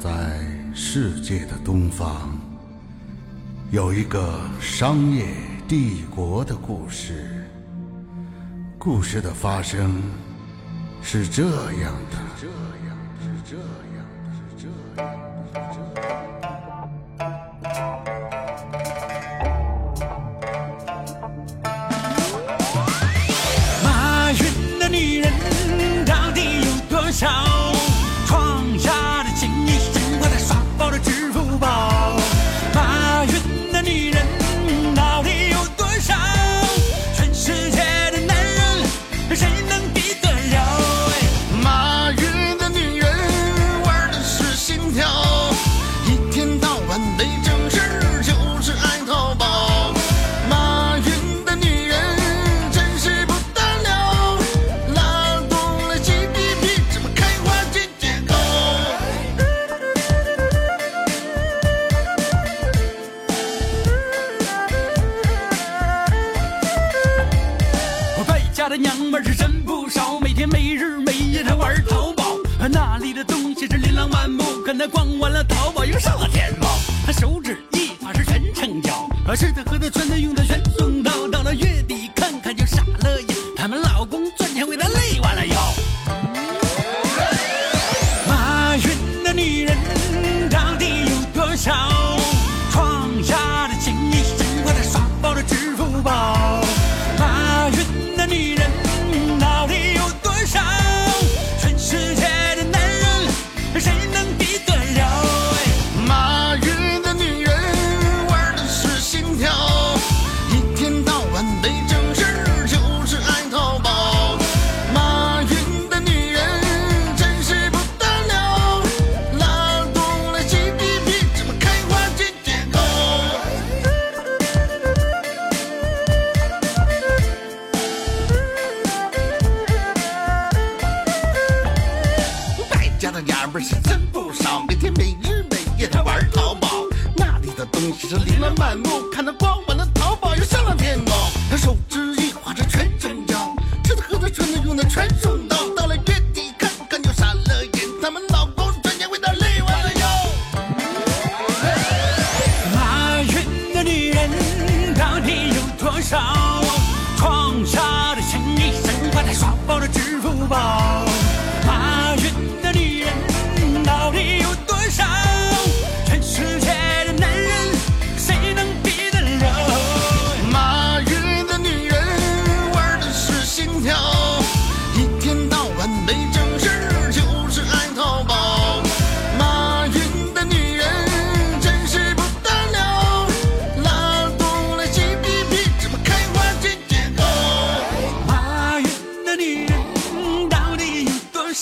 在世界的东方，有一个商业帝国的故事。故事的发生是这样的：这样，是这样，是这样，是这样。马云的女人到底有多少？的娘们是真不少，每天没日没夜她玩淘宝，那里的东西是琳琅满目，可那逛完了淘宝又上了天猫，她手指一划是全成交，吃的喝的穿的用的全送到，到了月底看看就傻了眼，他们老公赚钱为她累弯了腰。马云的女人到底有多少？是真不少，每天没日没夜她玩淘宝，那里的东西是琳琅满目，看她逛完了淘宝又上了天猫，她手指一划这全成交，吃的喝的穿的用的全送到，到了月底看看就傻了眼，咱们老公赚钱为她累弯了腰。马云的女人到底有多少？创下的千亿神话，她刷爆了支付宝。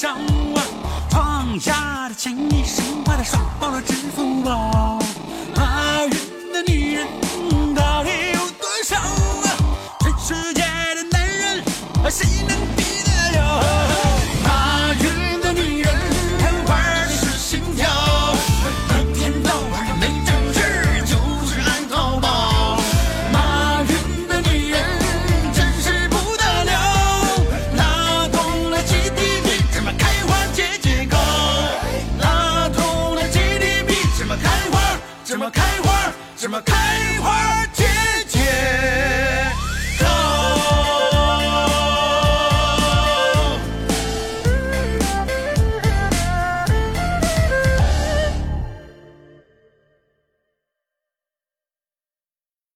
有多少啊？创下的千亿神话，的刷爆了支付宝。